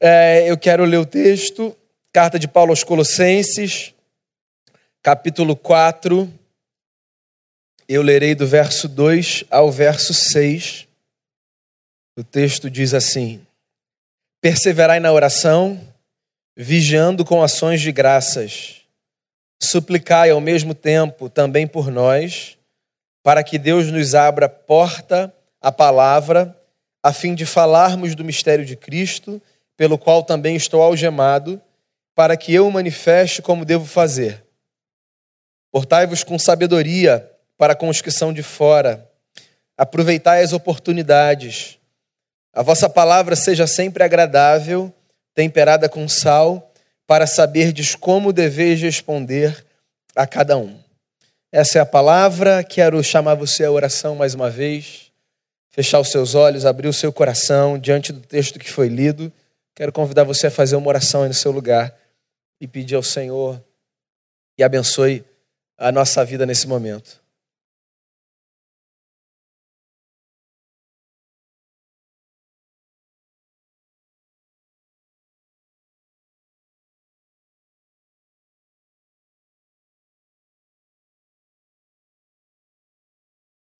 é, eu quero ler o texto, carta de Paulo aos Colossenses, capítulo 4. Eu lerei do verso 2 ao verso 6. O texto diz assim: Perseverai na oração, vigiando com ações de graças. Suplicai ao mesmo tempo também por nós, para que Deus nos abra porta à palavra, a fim de falarmos do mistério de Cristo, pelo qual também estou algemado, para que eu manifeste como devo fazer. Portai-vos com sabedoria para com os que são de fora. Aproveitai as oportunidades a vossa palavra seja sempre agradável, temperada com sal, para saberdes como deveis responder a cada um. Essa é a palavra. Quero chamar você à oração mais uma vez. Fechar os seus olhos, abrir o seu coração diante do texto que foi lido. Quero convidar você a fazer uma oração aí no seu lugar e pedir ao Senhor que abençoe a nossa vida nesse momento.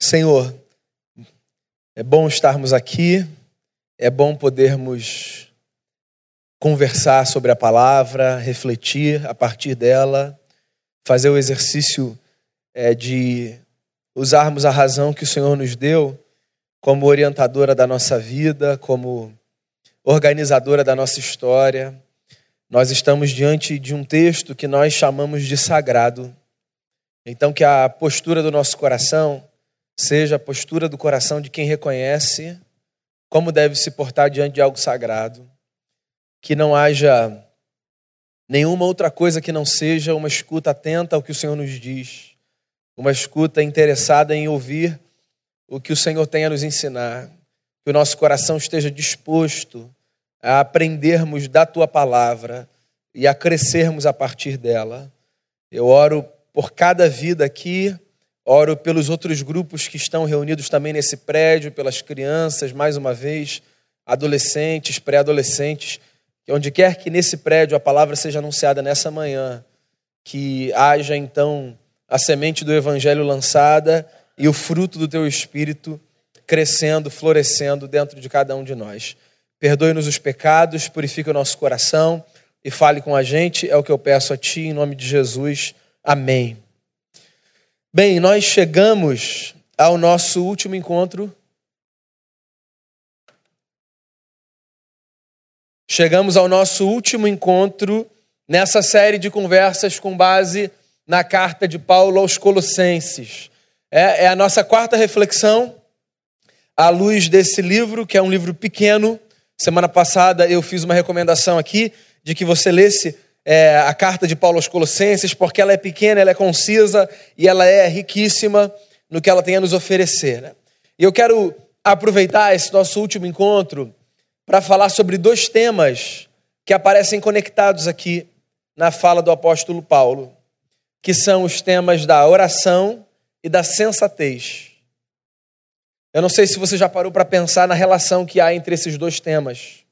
Senhor, é bom estarmos aqui, é bom podermos conversar sobre a palavra, refletir a partir dela, fazer o exercício é, de usarmos a razão que o Senhor nos deu como orientadora da nossa vida, como organizadora da nossa história. Nós estamos diante de um texto que nós chamamos de sagrado. Então, que a postura do nosso coração seja a postura do coração de quem reconhece como deve se portar diante de algo sagrado, que não haja nenhuma outra coisa que não seja uma escuta atenta ao que o Senhor nos diz, uma escuta interessada em ouvir o que o Senhor tem a nos ensinar, que o nosso coração esteja disposto a aprendermos da tua palavra e a crescermos a partir dela. Eu oro por cada vida aqui Oro pelos outros grupos que estão reunidos também nesse prédio, pelas crianças, mais uma vez, adolescentes, pré-adolescentes, onde quer que nesse prédio a palavra seja anunciada nessa manhã, que haja então a semente do evangelho lançada e o fruto do teu espírito crescendo, florescendo dentro de cada um de nós. Perdoe-nos os pecados, purifique o nosso coração e fale com a gente, é o que eu peço a ti, em nome de Jesus. Amém. Bem, nós chegamos ao nosso último encontro. Chegamos ao nosso último encontro nessa série de conversas com base na carta de Paulo aos Colossenses. É, é a nossa quarta reflexão à luz desse livro, que é um livro pequeno. Semana passada eu fiz uma recomendação aqui de que você lesse é, a carta de Paulo aos Colossenses, porque ela é pequena, ela é concisa e ela é riquíssima no que ela tem a nos oferecer. Né? E eu quero aproveitar esse nosso último encontro para falar sobre dois temas que aparecem conectados aqui na fala do apóstolo Paulo, que são os temas da oração e da sensatez. Eu não sei se você já parou para pensar na relação que há entre esses dois temas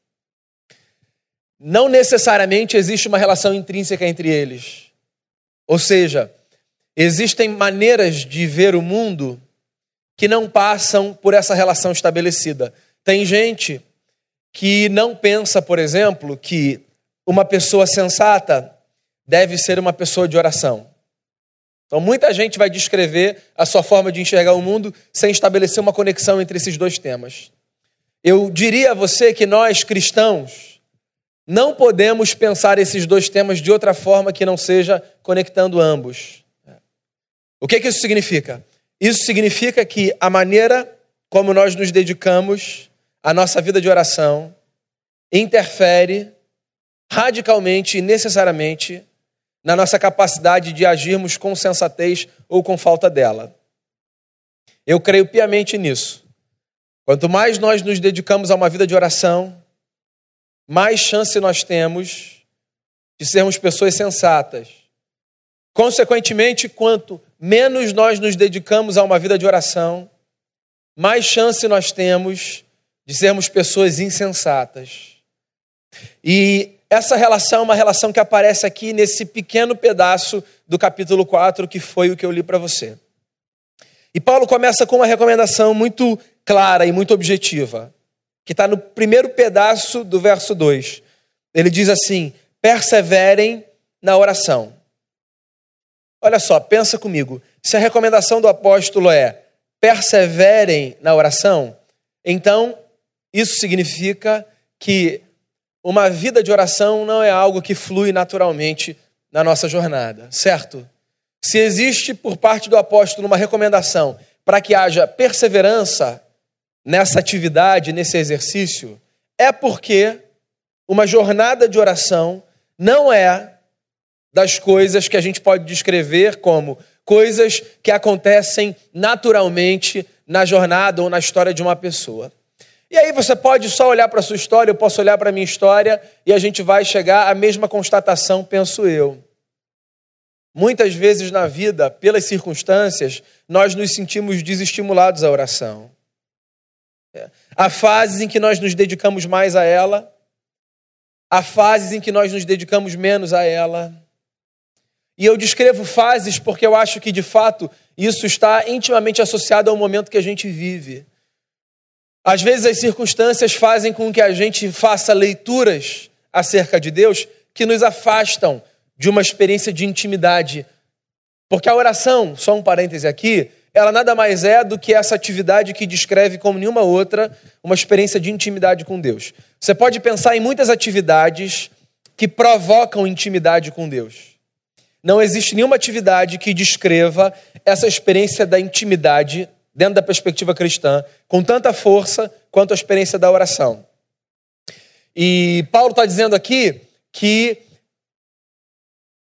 não necessariamente existe uma relação intrínseca entre eles. Ou seja, existem maneiras de ver o mundo que não passam por essa relação estabelecida. Tem gente que não pensa, por exemplo, que uma pessoa sensata deve ser uma pessoa de oração. Então, muita gente vai descrever a sua forma de enxergar o mundo sem estabelecer uma conexão entre esses dois temas. Eu diria a você que nós, cristãos, não podemos pensar esses dois temas de outra forma que não seja conectando ambos. O que, que isso significa? Isso significa que a maneira como nós nos dedicamos à nossa vida de oração interfere radicalmente e necessariamente na nossa capacidade de agirmos com sensatez ou com falta dela. Eu creio piamente nisso. Quanto mais nós nos dedicamos a uma vida de oração, mais chance nós temos de sermos pessoas sensatas. Consequentemente, quanto menos nós nos dedicamos a uma vida de oração, mais chance nós temos de sermos pessoas insensatas. E essa relação é uma relação que aparece aqui nesse pequeno pedaço do capítulo 4, que foi o que eu li para você. E Paulo começa com uma recomendação muito clara e muito objetiva, que está no primeiro pedaço do verso 2. Ele diz assim: perseverem na oração. Olha só, pensa comigo. Se a recomendação do apóstolo é perseverem na oração, então isso significa que uma vida de oração não é algo que flui naturalmente na nossa jornada, certo? Se existe por parte do apóstolo uma recomendação para que haja perseverança nessa atividade, nesse exercício, é porque uma jornada de oração não é das coisas que a gente pode descrever como coisas que acontecem naturalmente na jornada ou na história de uma pessoa. E aí você pode só olhar para a sua história, eu posso olhar para a minha história e a gente vai chegar à mesma constatação, penso eu. Muitas vezes na vida, pelas circunstâncias, nós nos sentimos desestimulados à oração. É. Há fases em que nós nos dedicamos mais a ela, há fases em que nós nos dedicamos menos a ela. E eu descrevo fases porque eu acho que, de fato, isso está intimamente associado ao momento que a gente vive. Às vezes, as circunstâncias fazem com que a gente faça leituras acerca de Deus que nos afastam de uma experiência de intimidade. Porque a oração, só um parêntese aqui, ela nada mais é do que essa atividade que descreve como nenhuma outra uma experiência de intimidade com Deus. Você pode pensar em muitas atividades que provocam intimidade com Deus. Não existe nenhuma atividade que descreva essa experiência da intimidade dentro da perspectiva cristã com tanta força quanto a experiência da oração. E Paulo está dizendo aqui que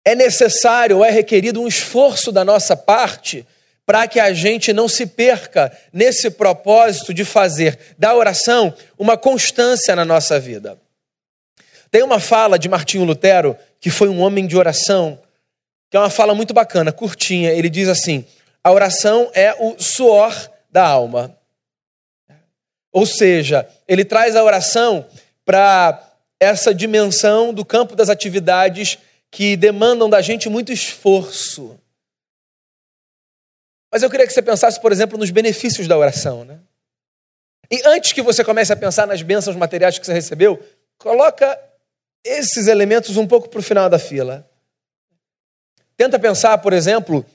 é necessário, é requerido um esforço da nossa parte para que a gente não se perca nesse propósito de fazer da oração uma constância na nossa vida. Tem uma fala de Martinho Lutero, que foi um homem de oração, que é uma fala muito bacana, curtinha. Ele diz assim: a oração é o suor da alma. Ou seja, ele traz a oração para essa dimensão do campo das atividades que demandam da gente muito esforço. Mas eu queria que você pensasse, por exemplo, nos benefícios da oração, né? E antes que você comece a pensar nas bênçãos materiais que você recebeu, coloca esses elementos um pouco para o final da fila. Tenta pensar, por exemplo,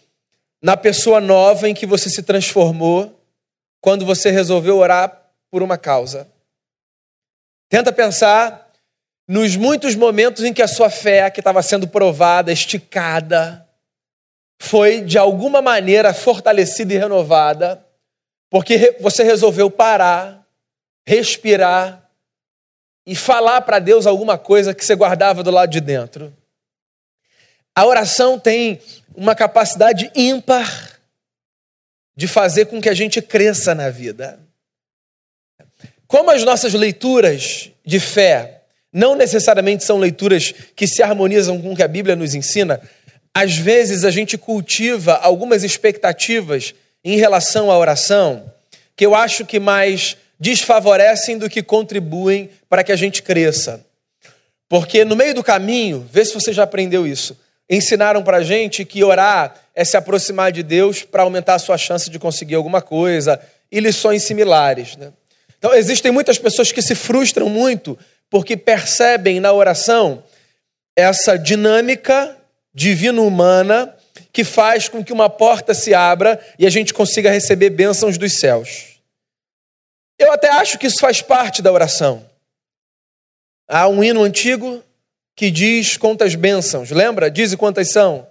na pessoa nova em que você se transformou quando você resolveu orar por uma causa. Tenta pensar nos muitos momentos em que a sua fé, que estava sendo provada, esticada, foi de alguma maneira fortalecida e renovada, porque você resolveu parar, respirar e falar para Deus alguma coisa que você guardava do lado de dentro. A oração tem uma capacidade ímpar de fazer com que a gente cresça na vida. Como as nossas leituras de fé não necessariamente são leituras que se harmonizam com o que a Bíblia nos ensina. Às vezes a gente cultiva algumas expectativas em relação à oração que eu acho que mais desfavorecem do que contribuem para que a gente cresça. Porque no meio do caminho, vê se você já aprendeu isso, ensinaram para a gente que orar é se aproximar de Deus para aumentar a sua chance de conseguir alguma coisa e lições similares. Né? Então, existem muitas pessoas que se frustram muito porque percebem na oração essa dinâmica divino-humana que faz com que uma porta se abra e a gente consiga receber bênçãos dos céus. Eu até acho que isso faz parte da oração. Há um hino antigo que diz quantas bênçãos, lembra? Diz quantas são.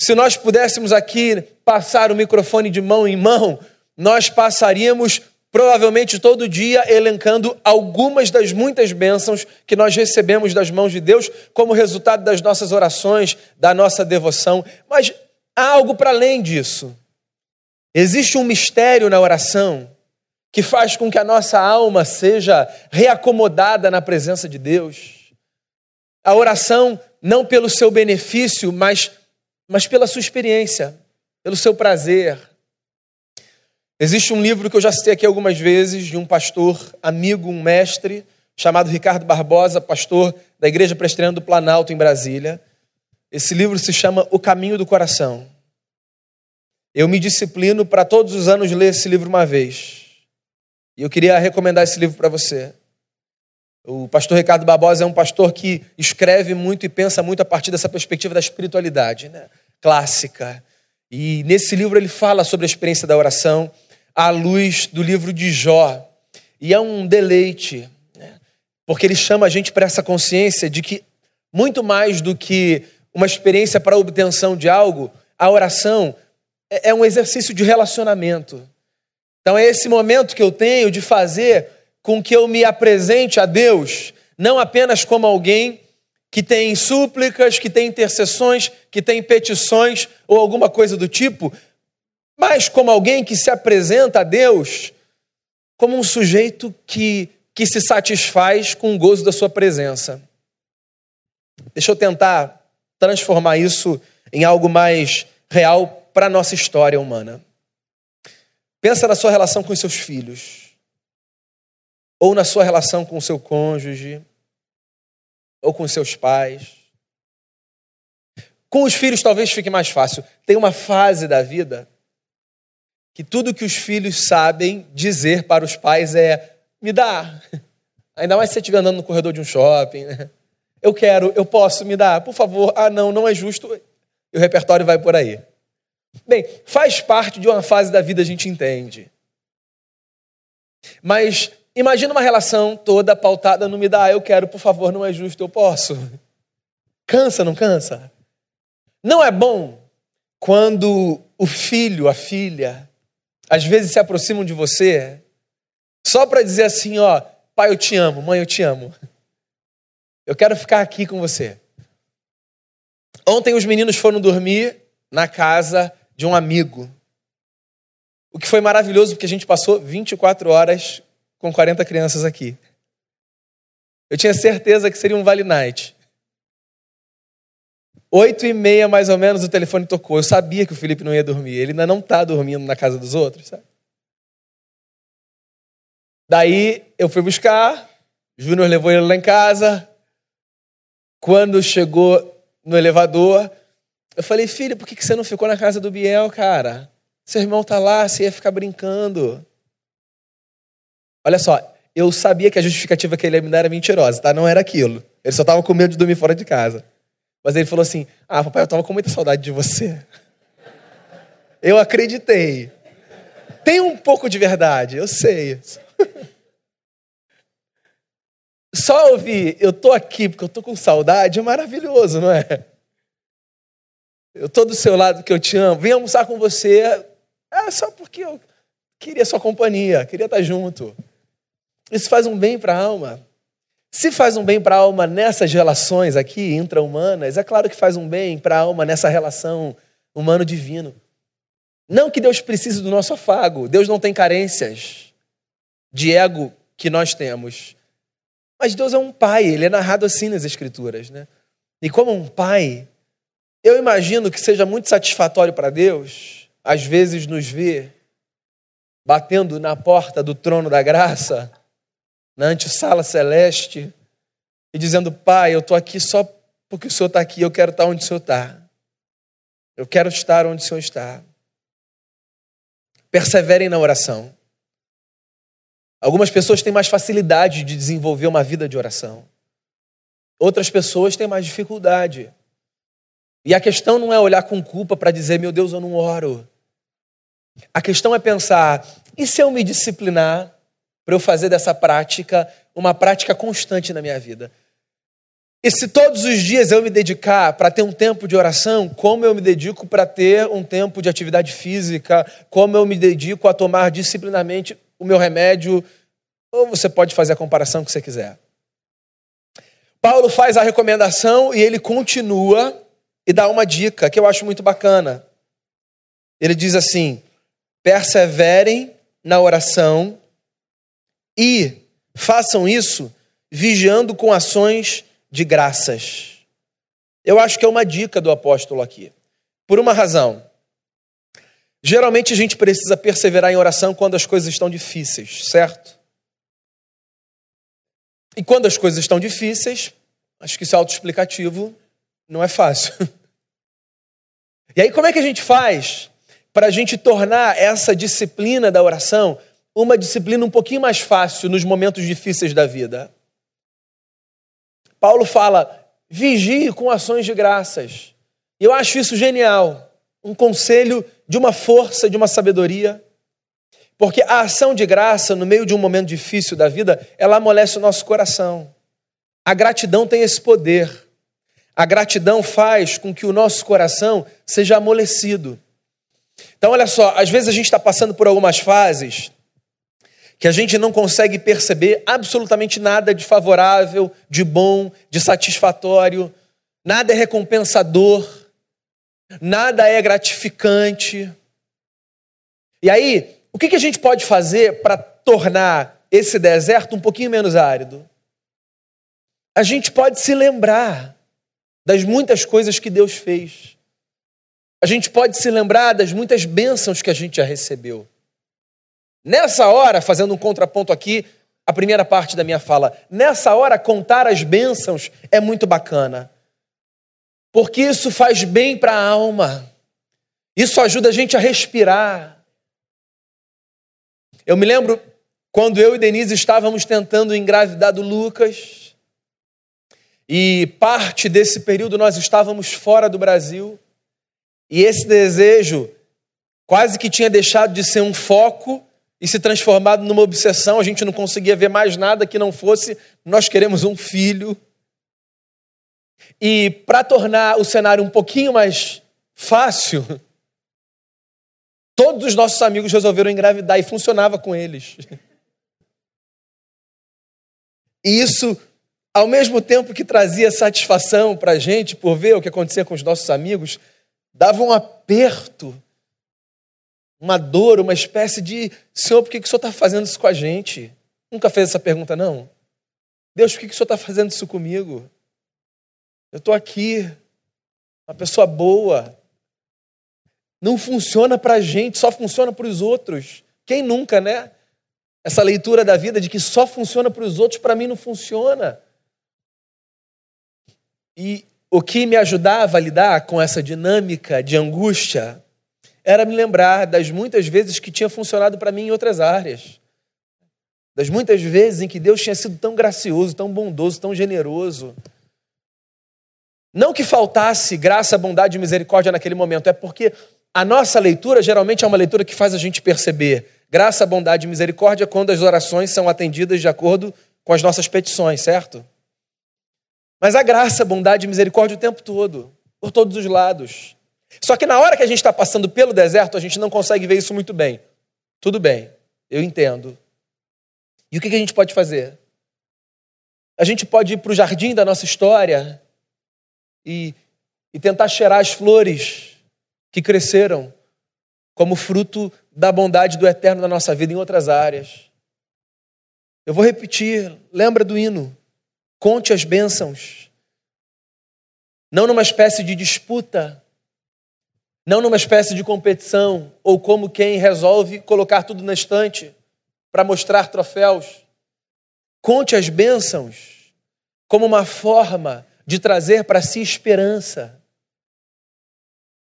Se nós pudéssemos aqui passar o microfone de mão em mão, nós passaríamos provavelmente todo dia elencando algumas das muitas bênçãos que nós recebemos das mãos de Deus como resultado das nossas orações, da nossa devoção. Mas há algo para além disso. Existe um mistério na oração que faz com que a nossa alma seja reacomodada na presença de Deus. A oração, não pelo seu benefício, mas, mas pela sua experiência, pelo seu prazer, Existe um livro que eu já citei aqui algumas vezes, de um pastor amigo, um mestre, chamado Ricardo Barbosa, pastor da Igreja Presbiteriana do Planalto, em Brasília. Esse livro se chama O Caminho do Coração. Eu me disciplino para todos os anos ler esse livro uma vez. E eu queria recomendar esse livro para você. O pastor Ricardo Barbosa é um pastor que escreve muito e pensa muito a partir dessa perspectiva da espiritualidade né? clássica. E nesse livro ele fala sobre a experiência da oração à luz do livro de Jó. E é um deleite, né? porque ele chama a gente para essa consciência de que, muito mais do que uma experiência para a obtenção de algo, a oração é, é um exercício de relacionamento. Então é esse momento que eu tenho de fazer com que eu me apresente a Deus, não apenas como alguém que tem súplicas, que tem intercessões, que tem petições ou alguma coisa do tipo, mas como alguém que se apresenta a Deus como um sujeito que, que se satisfaz com o gozo da sua presença. Deixa eu tentar transformar isso em algo mais real para a nossa história humana. Pensa na sua relação com os seus filhos, ou na sua relação com o seu cônjuge, ou com seus pais. Com os filhos talvez fique mais fácil. Tem uma fase da vida que tudo que os filhos sabem dizer para os pais é: me dá. Ainda mais se você estiver andando no corredor de um shopping. Né? Eu quero, eu posso, me dar, por favor. Ah, não, não é justo. E o repertório vai por aí. Bem, faz parte de uma fase da vida, a gente entende. Mas imagina uma relação toda pautada no me dá, eu quero, por favor, não é justo, eu posso. Cansa, não cansa? Não é bom quando o filho, a filha, às vezes se aproximam de você só para dizer assim, ó, pai, eu te amo, mãe, eu te amo. Eu quero ficar aqui com você. Ontem os meninos foram dormir na casa de um amigo. O que foi maravilhoso porque a gente passou 24 horas com 40 crianças aqui. Eu tinha certeza que seria um Vale Night. Oito e meia, mais ou menos, o telefone tocou. Eu sabia que o Felipe não ia dormir. Ele ainda não está dormindo na casa dos outros, sabe? Daí eu fui buscar, Júnior levou ele lá em casa. Quando chegou no elevador, eu falei, filho, por que você não ficou na casa do Biel, cara? Seu irmão tá lá, você ia ficar brincando. Olha só, eu sabia que a justificativa que ele ia me dar era mentirosa, tá? Não era aquilo. Ele só estava com medo de dormir fora de casa. Mas ele falou assim: Ah, papai, eu tava com muita saudade de você. Eu acreditei. Tem um pouco de verdade, eu sei. Só ouvir, eu tô aqui porque eu tô com saudade, é maravilhoso, não é? Eu tô do seu lado que eu te amo, vim almoçar com você, é só porque eu queria sua companhia, queria estar junto. Isso faz um bem para a alma. Se faz um bem para a alma nessas relações aqui intra-humanas, é claro que faz um bem para a alma nessa relação humano-divino. Não que Deus precise do nosso afago, Deus não tem carências de ego que nós temos. Mas Deus é um pai, ele é narrado assim nas Escrituras. Né? E como um pai, eu imagino que seja muito satisfatório para Deus, às vezes, nos ver batendo na porta do trono da graça na antessala celeste e dizendo: Pai, eu estou aqui só porque o Senhor está aqui, eu quero estar onde o Senhor está. Eu quero estar onde o Senhor está. Perseverem na oração. Algumas pessoas têm mais facilidade de desenvolver uma vida de oração. Outras pessoas têm mais dificuldade. E a questão não é olhar com culpa para dizer, meu Deus, eu não oro. A questão é pensar, e se eu me disciplinar? Para eu fazer dessa prática uma prática constante na minha vida. E se todos os dias eu me dedicar para ter um tempo de oração, como eu me dedico para ter um tempo de atividade física, como eu me dedico a tomar disciplinamente o meu remédio, ou você pode fazer a comparação que você quiser. Paulo faz a recomendação e ele continua e dá uma dica que eu acho muito bacana. Ele diz assim: perseverem na oração e façam isso vigiando com ações de graças. Eu acho que é uma dica do apóstolo aqui. Por uma razão. Geralmente a gente precisa perseverar em oração quando as coisas estão difíceis, certo? E quando as coisas estão difíceis, acho que isso é autoexplicativo, não é fácil. E aí, como é que a gente faz para a gente tornar essa disciplina da oração uma disciplina um pouquinho mais fácil nos momentos difíceis da vida? Paulo fala: vigie com ações de graças. E eu acho isso genial. Um conselho de uma força, de uma sabedoria. Porque a ação de graça, no meio de um momento difícil da vida, ela amolece o nosso coração. A gratidão tem esse poder. A gratidão faz com que o nosso coração seja amolecido. Então, olha só, às vezes a gente está passando por algumas fases que a gente não consegue perceber absolutamente nada de favorável, de bom, de satisfatório, nada é recompensador, nada é gratificante. E aí, o que, a gente pode fazer para tornar esse deserto um pouquinho menos árido? A gente pode se lembrar das muitas coisas que Deus fez. A gente pode se lembrar das muitas bênçãos que a gente já recebeu. Nessa hora, fazendo um contraponto aqui, a primeira parte da minha fala, nessa hora contar as bênçãos é muito bacana. Porque isso faz bem para a alma. Isso ajuda a gente a respirar. Eu me lembro quando eu e Denise estávamos tentando engravidar do Lucas, e parte desse período nós estávamos fora do Brasil, e esse desejo quase que tinha deixado de ser um foco e se transformado numa obsessão, a gente não conseguia ver mais nada que não fosse nós queremos um filho. E para tornar o cenário um pouquinho mais fácil, Todos os nossos amigos resolveram engravidar e funcionava com eles. E isso, ao mesmo tempo que trazia satisfação para a gente por ver o que acontecia com os nossos amigos, dava um aperto, uma dor, uma espécie de: Senhor, por que, que o Senhor está fazendo isso com a gente? Nunca fez essa pergunta, não? Deus, por que, que o Senhor está fazendo isso comigo? Eu estou aqui, uma pessoa boa, não funciona para a gente, só funciona para os outros. Quem nunca, né? Essa leitura da vida de que só funciona para os outros, para mim não funciona. E o que me ajudava a lidar com essa dinâmica de angústia era me lembrar das muitas vezes que tinha funcionado para mim em outras áreas. Das muitas vezes em que Deus tinha sido tão gracioso, tão bondoso, tão generoso. Não que faltasse graça, bondade e misericórdia naquele momento, é porque a nossa leitura geralmente é uma leitura que faz a gente perceber graça, bondade e misericórdia quando as orações são atendidas de acordo com as nossas petições, certo? Mas a graça, bondade e misericórdia o tempo todo, por todos os lados. Só que na hora que a gente está passando pelo deserto, a gente não consegue ver isso muito bem. Tudo bem, eu entendo. E o que a gente pode fazer? A gente pode ir para o jardim da nossa história e, e tentar cheirar as flores que cresceram como fruto da bondade do eterno na nossa vida em outras áreas. Eu vou repetir, lembra do hino. Conte as bênçãos. Não numa espécie de disputa, não numa espécie de competição, ou como quem resolve colocar tudo na estante para mostrar troféus. Conte as bênçãos como uma forma de trazer para si esperança.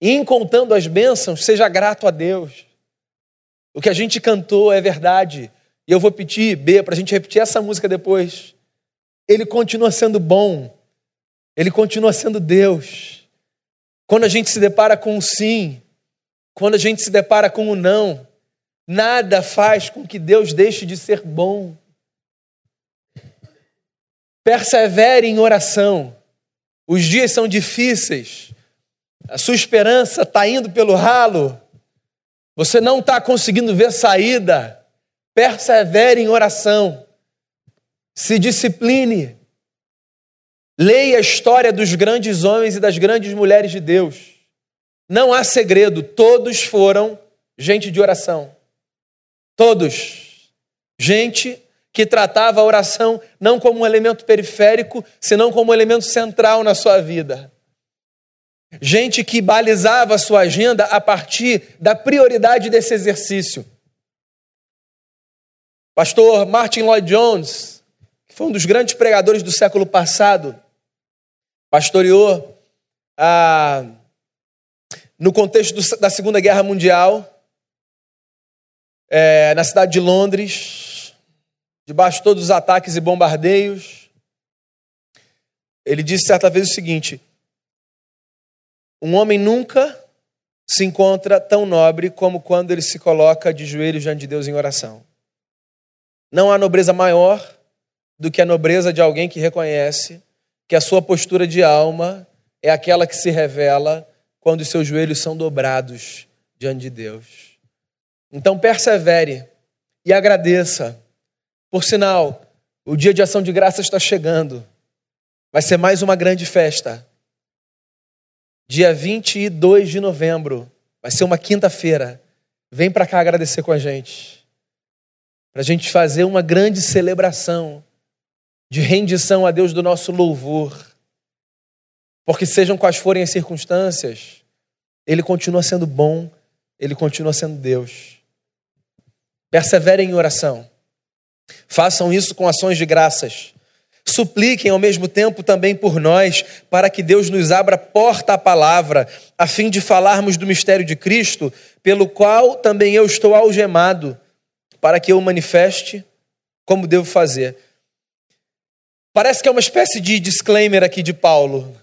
E em contando as bênçãos, seja grato a Deus. O que a gente cantou é verdade. E eu vou pedir, B, para a gente repetir essa música depois. Ele continua sendo bom. Ele continua sendo Deus. Quando a gente se depara com um sim, quando a gente se depara com um não, nada faz com que Deus deixe de ser bom. Persevere em oração. Os dias são difíceis, a sua esperança está indo pelo ralo, você não está conseguindo ver saída, persevere em oração, se discipline, leia a história dos grandes homens e das grandes mulheres de Deus. Não há segredo, todos foram gente de oração. Todos. Gente que tratava a oração não como um elemento periférico, senão como um elemento central na sua vida. Gente que balizava a sua agenda a partir da prioridade desse exercício. Pastor Martin Lloyd Jones, que foi um dos grandes pregadores do século passado, pastoreou ah, no contexto do, da Segunda Guerra Mundial, é, na cidade de Londres, debaixo de todos os ataques e bombardeios. Ele disse certa vez o seguinte: um homem nunca se encontra tão nobre como quando ele se coloca de joelhos diante de Deus em oração. Não há nobreza maior do que a nobreza de alguém que reconhece que a sua postura de alma é aquela que se revela quando os seus joelhos são dobrados diante de Deus. Então persevere e agradeça. Por sinal, o dia de ação de graça está chegando. Vai ser mais uma grande festa. Dia 22 de novembro, vai ser uma quinta-feira. Vem para cá agradecer com a gente. Para a gente fazer uma grande celebração de rendição a Deus do nosso louvor. Porque sejam quais forem as circunstâncias, Ele continua sendo bom, Ele continua sendo Deus. Perseverem em oração. Façam isso com ações de graças. Supliquem ao mesmo tempo também por nós, para que Deus nos abra porta à palavra, a fim de falarmos do mistério de Cristo, pelo qual também eu estou algemado, para que eu manifeste como devo fazer. Parece que é uma espécie de disclaimer aqui de Paulo.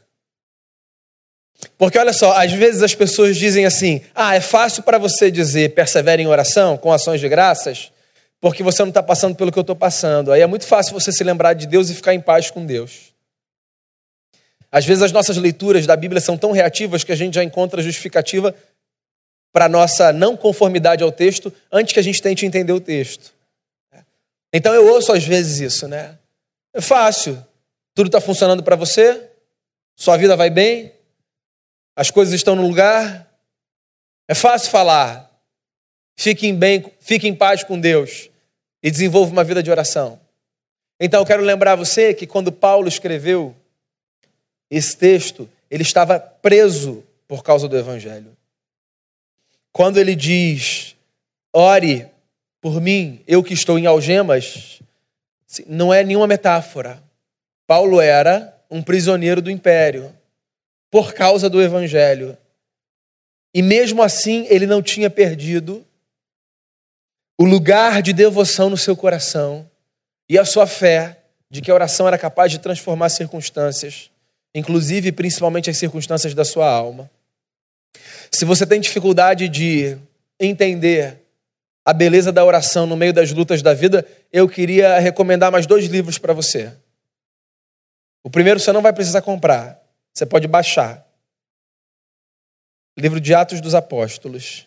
Porque olha só, às vezes as pessoas dizem assim: ah, é fácil para você dizer persevere em oração, com ações de graças, porque você não está passando pelo que eu estou passando. Aí é muito fácil você se lembrar de Deus e ficar em paz com Deus. Às vezes as nossas leituras da Bíblia são tão reativas que a gente já encontra justificativa para nossa não conformidade ao texto antes que a gente tente entender o texto. Então eu ouço às vezes isso, né? É fácil. Tudo está funcionando para você? Sua vida vai bem? As coisas estão no lugar? É fácil falar. Fique em bem, fique em paz com Deus e desenvolva uma vida de oração. Então eu quero lembrar você que quando Paulo escreveu esse texto, ele estava preso por causa do evangelho. Quando ele diz: "Ore por mim, eu que estou em algemas", não é nenhuma metáfora. Paulo era um prisioneiro do império por causa do evangelho. E mesmo assim, ele não tinha perdido o lugar de devoção no seu coração e a sua fé de que a oração era capaz de transformar circunstâncias, inclusive principalmente as circunstâncias da sua alma. Se você tem dificuldade de entender a beleza da oração no meio das lutas da vida, eu queria recomendar mais dois livros para você. O primeiro você não vai precisar comprar, você pode baixar. Livro de Atos dos Apóstolos.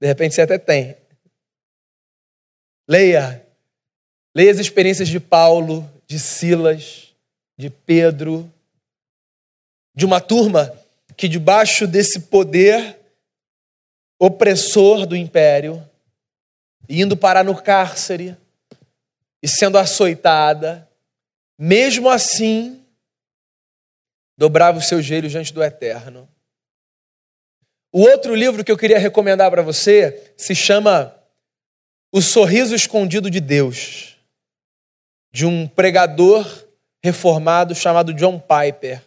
De repente você até tem. Leia. Leia as experiências de Paulo, de Silas, de Pedro, de uma turma que, debaixo desse poder opressor do império, indo parar no cárcere e sendo açoitada, mesmo assim, dobrava os seus joelhos diante do Eterno. O outro livro que eu queria recomendar para você se chama O Sorriso Escondido de Deus, de um pregador reformado chamado John Piper.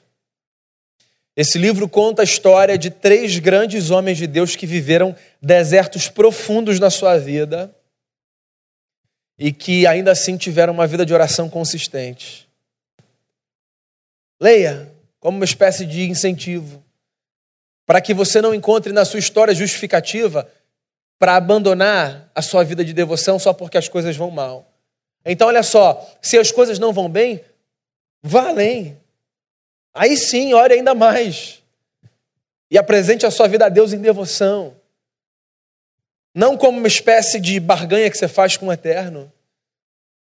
Esse livro conta a história de três grandes homens de Deus que viveram desertos profundos na sua vida e que ainda assim tiveram uma vida de oração consistente. Leia como uma espécie de incentivo, para que você não encontre na sua história justificativa para abandonar a sua vida de devoção só porque as coisas vão mal. Então, olha só, se as coisas não vão bem, vá além. Aí sim, ore ainda mais. E apresente a sua vida a Deus em devoção. Não como uma espécie de barganha que você faz com o eterno,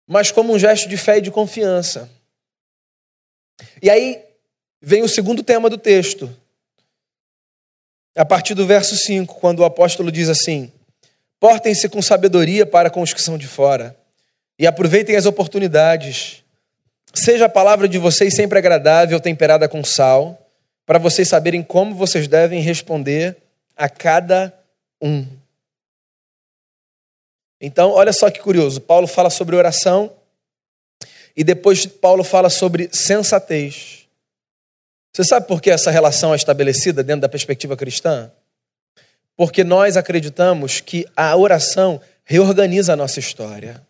mas como um gesto de fé e de confiança. E aí, vem o segundo tema do texto. A partir do verso 5, quando o apóstolo diz assim: Portem-se com sabedoria para com os que são de fora, e aproveitem as oportunidades. Seja a palavra de vocês sempre agradável, temperada com sal, para vocês saberem como vocês devem responder a cada um. Então, olha só que curioso. Paulo fala sobre oração e depois Paulo fala sobre sensatez. Você sabe por que essa relação é estabelecida dentro da perspectiva cristã? Porque nós acreditamos que a oração reorganiza a nossa história.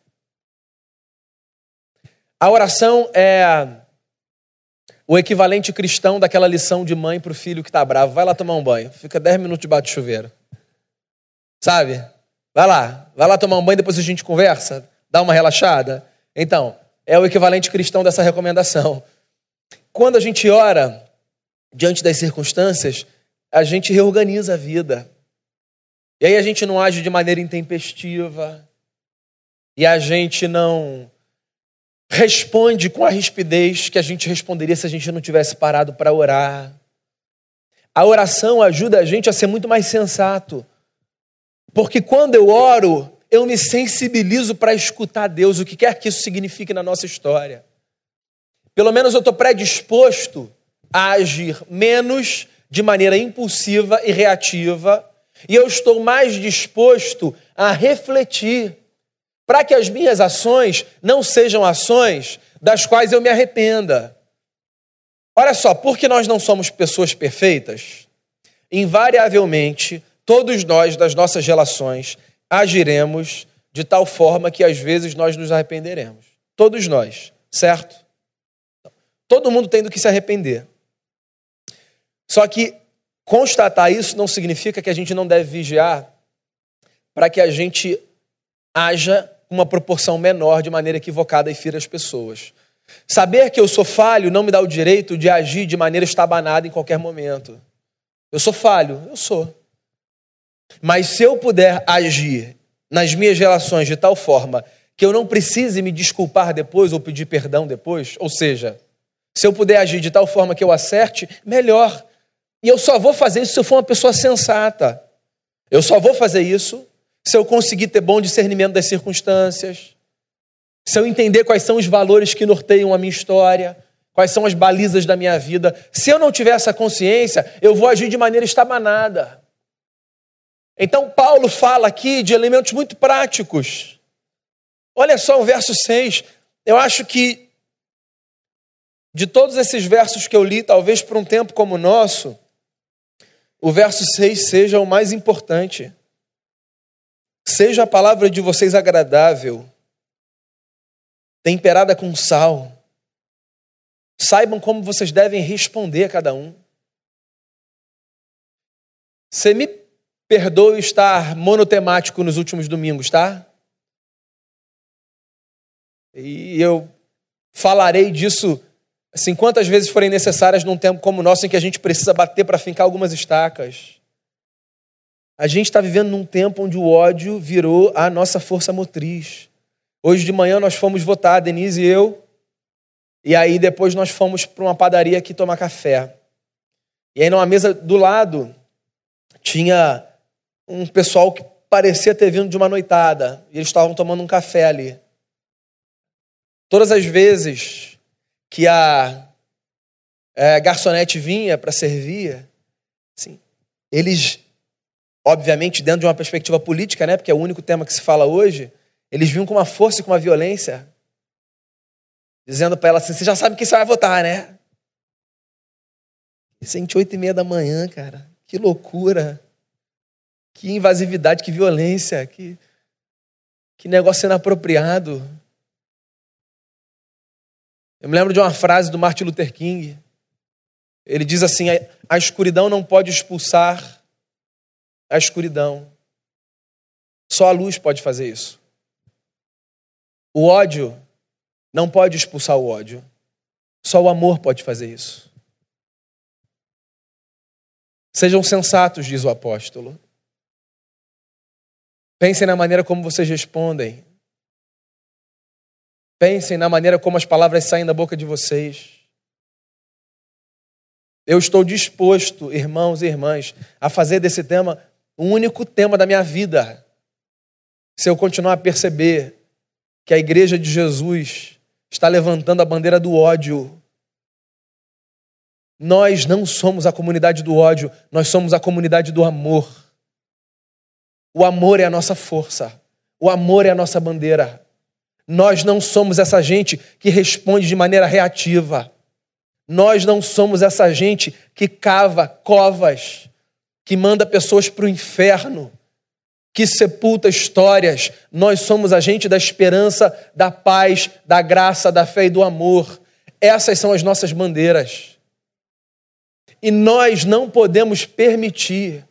A oração é o equivalente cristão daquela lição de mãe para o filho que está bravo. Vai lá tomar um banho. Fica 10 minutos debaixo de chuveiro. Sabe? Vai lá. Vai lá tomar um banho, depois a gente conversa. Dá uma relaxada. Então, é o equivalente cristão dessa recomendação. Quando a gente ora diante das circunstâncias, a gente reorganiza a vida. E aí a gente não age de maneira intempestiva. E a gente não responde com a rispidez que a gente responderia se a gente não tivesse parado para orar. A oração ajuda a gente a ser muito mais sensato. Porque quando eu oro, eu me sensibilizo para escutar Deus, o que quer que isso signifique na nossa história. Pelo menos eu estou predisposto a agir menos de maneira impulsiva e reativa, e eu estou mais disposto a refletir para que as minhas ações não sejam ações das quais eu me arrependa. Olha só, porque nós não somos pessoas perfeitas, invariavelmente, todos nós, das nossas relações, agiremos de tal forma que às vezes nós nos arrependeremos. Todos nós, certo? Todo mundo tem do que se arrepender. Só que constatar isso não significa que a gente não deve vigiar para que a gente haja uma proporção menor de maneira equivocada e fira as pessoas. Saber que eu sou falho não me dá o direito de agir de maneira estabanada em qualquer momento. Eu sou falho, eu sou. Mas se eu puder agir nas minhas relações de tal forma que eu não precise me desculpar depois ou pedir perdão depois, ou seja, se eu puder agir de tal forma que eu acerte, melhor. E eu só vou fazer isso se eu for uma pessoa sensata. Eu só vou fazer isso se eu conseguir ter bom discernimento das circunstâncias, se eu entender quais são os valores que norteiam a minha história, quais são as balizas da minha vida. Se eu não tiver essa consciência, eu vou agir de maneira estabanada. Então, Paulo fala aqui de elementos muito práticos. Olha só o verso 6. Eu acho que de todos esses versos que eu li, talvez por um tempo como o nosso, o verso 6 seja o mais importante. Seja a palavra de vocês agradável, temperada com sal. Saibam como vocês devem responder a cada um. Você me perdoe estar monotemático nos últimos domingos, tá? E eu falarei disso assim quantas vezes forem necessárias num tempo como o nosso em que a gente precisa bater para fincar algumas estacas. A gente está vivendo num tempo onde o ódio virou a nossa força motriz. Hoje de manhã nós fomos votar, Denise e eu, e aí depois nós fomos para uma padaria aqui tomar café. E aí numa mesa do lado tinha um pessoal que parecia ter vindo de uma noitada, e eles estavam tomando um café ali. Todas as vezes que a é, garçonete vinha para servir, assim, eles obviamente dentro de uma perspectiva política, né, porque é o único tema que se fala hoje, eles vinham com uma força e com uma violência, dizendo para ela assim: você já sabe que você vai votar, né? Sente oito e meia da manhã, cara. Que loucura. Que invasividade, que violência, que, que negócio inapropriado. Eu me lembro de uma frase do Martin Luther King. Ele diz assim: a escuridão não pode expulsar a escuridão. Só a luz pode fazer isso. O ódio não pode expulsar o ódio. Só o amor pode fazer isso. Sejam sensatos, diz o apóstolo. Pensem na maneira como vocês respondem. Pensem na maneira como as palavras saem da boca de vocês. Eu estou disposto, irmãos e irmãs, a fazer desse tema o único tema da minha vida. Se eu continuar a perceber que a igreja de Jesus está levantando a bandeira do ódio. Nós não somos a comunidade do ódio, nós somos a comunidade do amor. O amor é a nossa força, o amor é a nossa bandeira. Nós não somos essa gente que responde de maneira reativa. Nós não somos essa gente que cava covas, que manda pessoas para o inferno, que sepulta histórias. Nós somos a gente da esperança, da paz, da graça, da fé e do amor. Essas são as nossas bandeiras. E nós não podemos permitir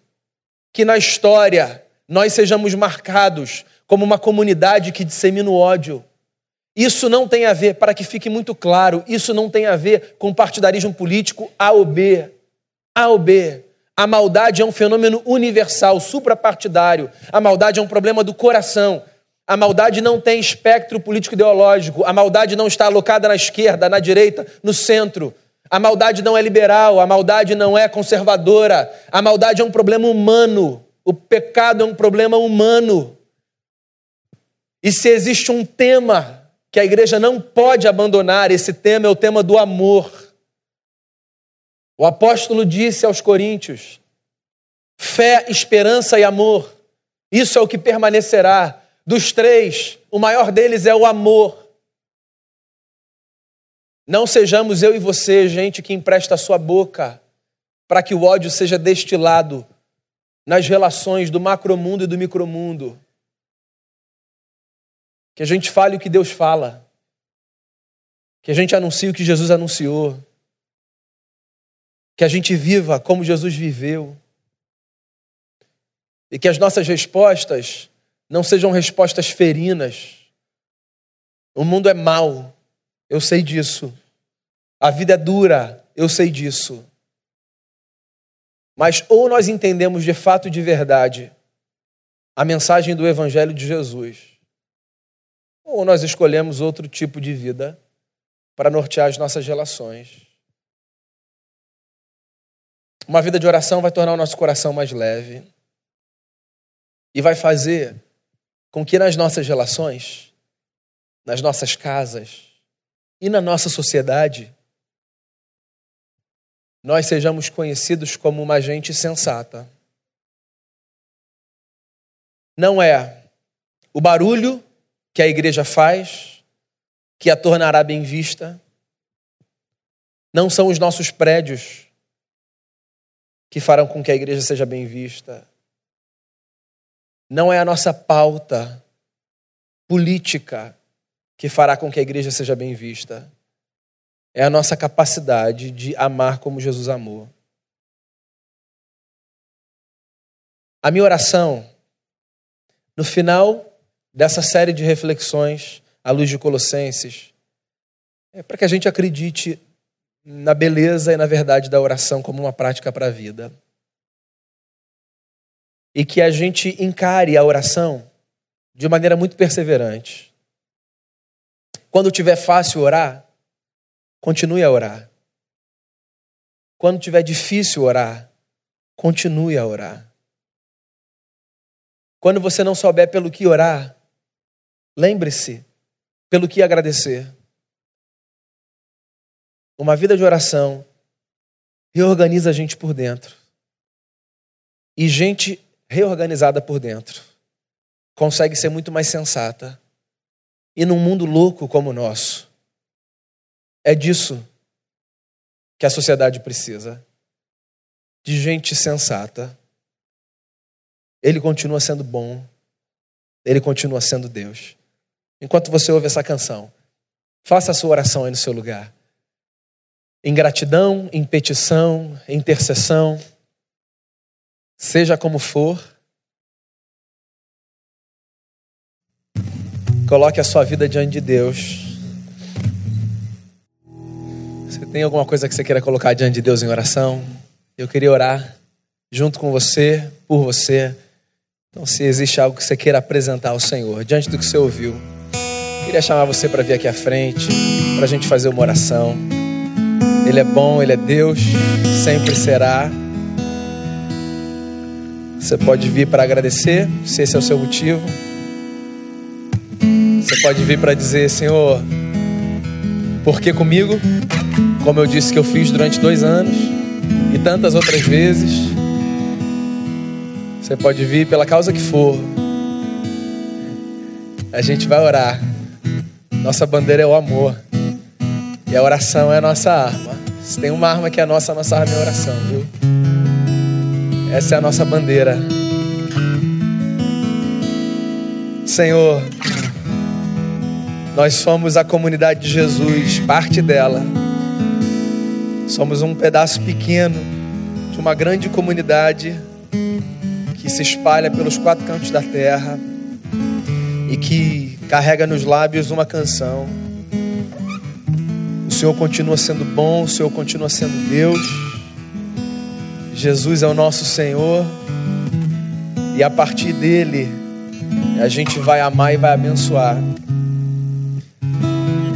que na história nós sejamos marcados como uma comunidade que dissemina o ódio. Isso não tem a ver, para que fique muito claro, isso não tem a ver com partidarismo político A ou B. A ou B. A maldade é um fenômeno universal, suprapartidário. A maldade é um problema do coração. A maldade não tem espectro político ideológico. A maldade não está alocada na esquerda, na direita, no centro. A maldade não é liberal, a maldade não é conservadora. A maldade é um problema humano. O pecado é um problema humano. E se existe um tema que a igreja não pode abandonar, esse tema é o tema do amor. O apóstolo disse aos coríntios: fé, esperança e amor. Isso é o que permanecerá. Dos três, o maior deles é o amor. Não sejamos eu e você, gente que empresta a sua boca para que o ódio seja destilado nas relações do macromundo e do micromundo. Que a gente fale o que Deus fala. Que a gente anuncie o que Jesus anunciou. Que a gente viva como Jesus viveu. E que as nossas respostas não sejam respostas ferinas. O mundo é mau, eu sei disso. A vida é dura, eu sei disso. Mas ou nós entendemos de fato e de verdade a mensagem do Evangelho de Jesus, ou nós escolhemos outro tipo de vida para nortear as nossas relações. Uma vida de oração vai tornar o nosso coração mais leve e vai fazer com que nas nossas relações, nas nossas casas e na nossa sociedade, nós sejamos conhecidos como uma gente sensata. Não é o barulho que a igreja faz, que a tornará bem vista. Não são os nossos prédios que farão com que a igreja seja bem vista. Não é a nossa pauta política que fará com que a igreja seja bem vista. É a nossa capacidade de amar como Jesus amou. A minha oração, no final dessa série de reflexões à luz de Colossenses é para que a gente acredite na beleza e na verdade da oração como uma prática para a vida. E que a gente encare a oração de maneira muito perseverante. Quando tiver fácil orar, continue a orar. Quando tiver difícil orar, continue a orar. Quando você não souber pelo que orar, Lembre-se pelo que agradecer. Uma vida de oração reorganiza a gente por dentro. E gente reorganizada por dentro consegue ser muito mais sensata. E num mundo louco como o nosso, é disso que a sociedade precisa de gente sensata. Ele continua sendo bom, ele continua sendo Deus enquanto você ouve essa canção. Faça a sua oração aí no seu lugar. Em gratidão, em petição, em intercessão, seja como for, coloque a sua vida diante de Deus. Você tem alguma coisa que você queira colocar diante de Deus em oração? Eu queria orar junto com você, por você. Então, se existe algo que você queira apresentar ao Senhor, diante do que você ouviu. Queria chamar você para vir aqui à frente, para a gente fazer uma oração. Ele é bom, Ele é Deus, sempre será. Você pode vir para agradecer, se esse é o seu motivo. Você pode vir para dizer, Senhor, por que comigo? Como eu disse que eu fiz durante dois anos e tantas outras vezes. Você pode vir pela causa que for. A gente vai orar. Nossa bandeira é o amor. E a oração é a nossa arma. Se tem uma arma que é nossa, a nossa arma é oração, viu? Essa é a nossa bandeira. Senhor, nós somos a comunidade de Jesus, parte dela. Somos um pedaço pequeno de uma grande comunidade que se espalha pelos quatro cantos da terra e que carrega nos lábios uma canção. Senhor continua sendo bom, o Senhor continua sendo Deus. Jesus é o nosso Senhor e a partir dele a gente vai amar e vai abençoar.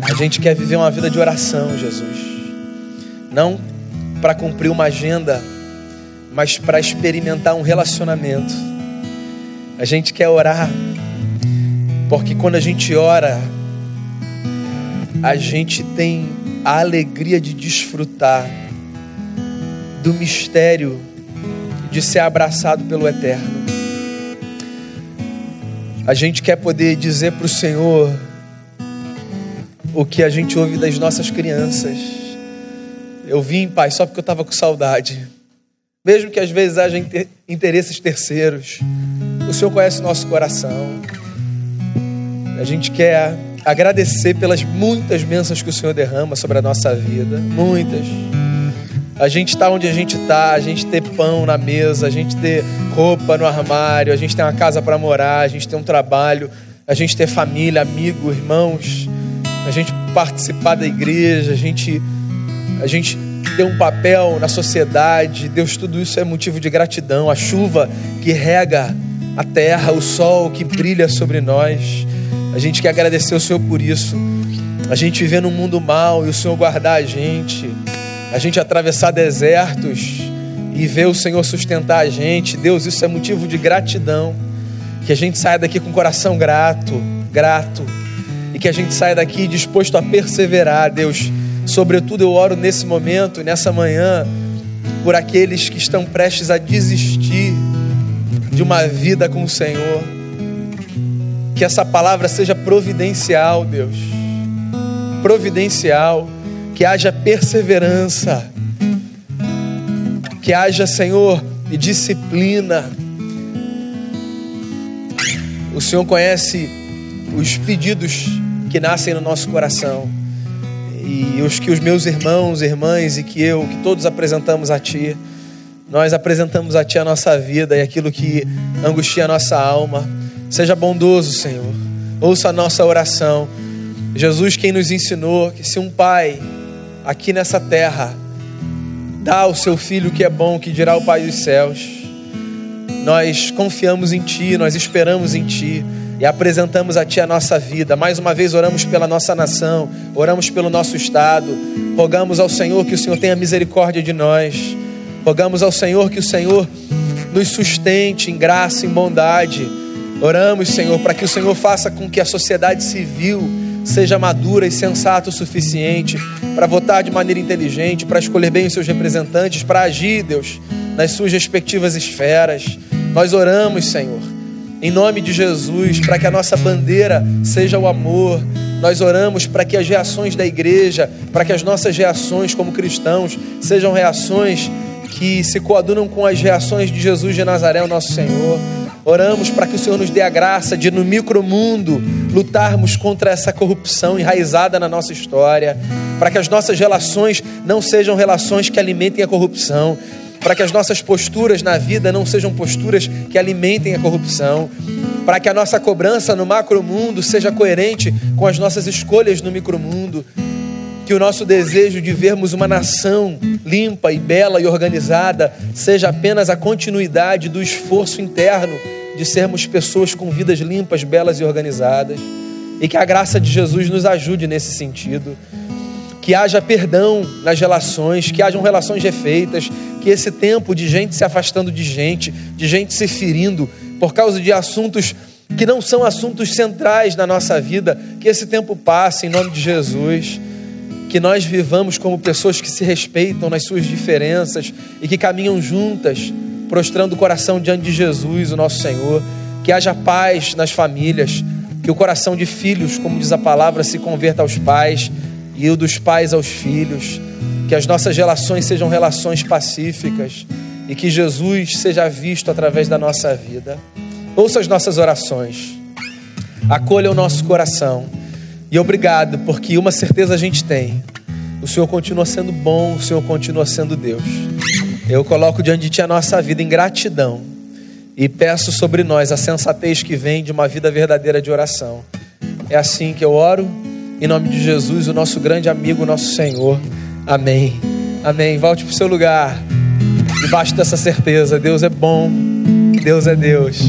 A gente quer viver uma vida de oração, Jesus. Não para cumprir uma agenda, mas para experimentar um relacionamento. A gente quer orar, porque quando a gente ora, a gente tem a alegria de desfrutar do mistério de ser abraçado pelo Eterno. A gente quer poder dizer para o Senhor o que a gente ouve das nossas crianças. Eu vim, Pai, só porque eu estava com saudade. Mesmo que às vezes haja interesses terceiros, o Senhor conhece o nosso coração. A gente quer agradecer pelas muitas bênçãos que o Senhor derrama sobre a nossa vida. Muitas a gente está onde a gente está, a gente ter pão na mesa, a gente ter roupa no armário, a gente ter uma casa para morar, a gente ter um trabalho, a gente ter família, amigo, irmãos, a gente participar da igreja, a gente, a gente ter um papel na sociedade. Deus, tudo isso é motivo de gratidão. A chuva que rega a terra, o sol que brilha sobre nós. A gente quer agradecer o Senhor por isso. A gente viver num mundo mal e o Senhor guardar a gente a gente atravessar desertos e ver o Senhor sustentar a gente. Deus, isso é motivo de gratidão. Que a gente saia daqui com o coração grato, grato. E que a gente saia daqui disposto a perseverar, Deus. Sobretudo eu oro nesse momento, nessa manhã, por aqueles que estão prestes a desistir de uma vida com o Senhor. Que essa palavra seja providencial, Deus. Providencial que haja perseverança, que haja, Senhor, disciplina. O Senhor conhece os pedidos que nascem no nosso coração e os que os meus irmãos, irmãs e que eu, que todos apresentamos a Ti. Nós apresentamos a Ti a nossa vida e aquilo que angustia a nossa alma. Seja bondoso, Senhor. Ouça a nossa oração. Jesus, quem nos ensinou que se um pai aqui nessa terra, dá ao seu filho que é bom, que dirá o Pai dos céus. Nós confiamos em Ti, nós esperamos em Ti e apresentamos a Ti a nossa vida. Mais uma vez oramos pela nossa nação, oramos pelo nosso estado, rogamos ao Senhor que o Senhor tenha misericórdia de nós, rogamos ao Senhor que o Senhor nos sustente em graça, em bondade. Oramos, Senhor, para que o Senhor faça com que a sociedade civil seja madura e sensata o suficiente para votar de maneira inteligente, para escolher bem os seus representantes, para agir, Deus, nas suas respectivas esferas. Nós oramos, Senhor, em nome de Jesus, para que a nossa bandeira seja o amor. Nós oramos para que as reações da igreja, para que as nossas reações como cristãos sejam reações que se coadunam com as reações de Jesus de Nazaré, o nosso Senhor. Oramos para que o Senhor nos dê a graça de, no micromundo, lutarmos contra essa corrupção enraizada na nossa história, para que as nossas relações não sejam relações que alimentem a corrupção, para que as nossas posturas na vida não sejam posturas que alimentem a corrupção, para que a nossa cobrança no macromundo seja coerente com as nossas escolhas no micromundo, que o nosso desejo de vermos uma nação limpa e bela e organizada seja apenas a continuidade do esforço interno de sermos pessoas com vidas limpas, belas e organizadas. E que a graça de Jesus nos ajude nesse sentido. Que haja perdão nas relações, que hajam relações refeitas, que esse tempo de gente se afastando de gente, de gente se ferindo por causa de assuntos que não são assuntos centrais na nossa vida, que esse tempo passe em nome de Jesus que nós vivamos como pessoas que se respeitam nas suas diferenças e que caminham juntas, prostrando o coração diante de Jesus, o nosso Senhor. Que haja paz nas famílias, Que o coração de filhos, como diz a palavra, se converta aos pais e o dos pais aos filhos. Que as nossas relações sejam relações pacíficas e que Jesus seja visto através da nossa vida. Ouça as nossas orações, acolha o nosso coração e obrigado, porque uma certeza a gente tem: o Senhor continua sendo bom, o Senhor continua sendo Deus. Eu coloco diante de Ti a nossa vida em gratidão e peço sobre nós a sensatez que vem de uma vida verdadeira de oração. É assim que eu oro, em nome de Jesus, o nosso grande amigo, nosso Senhor. Amém. Amém. Volte para o seu lugar, debaixo dessa certeza: Deus é bom, Deus é Deus.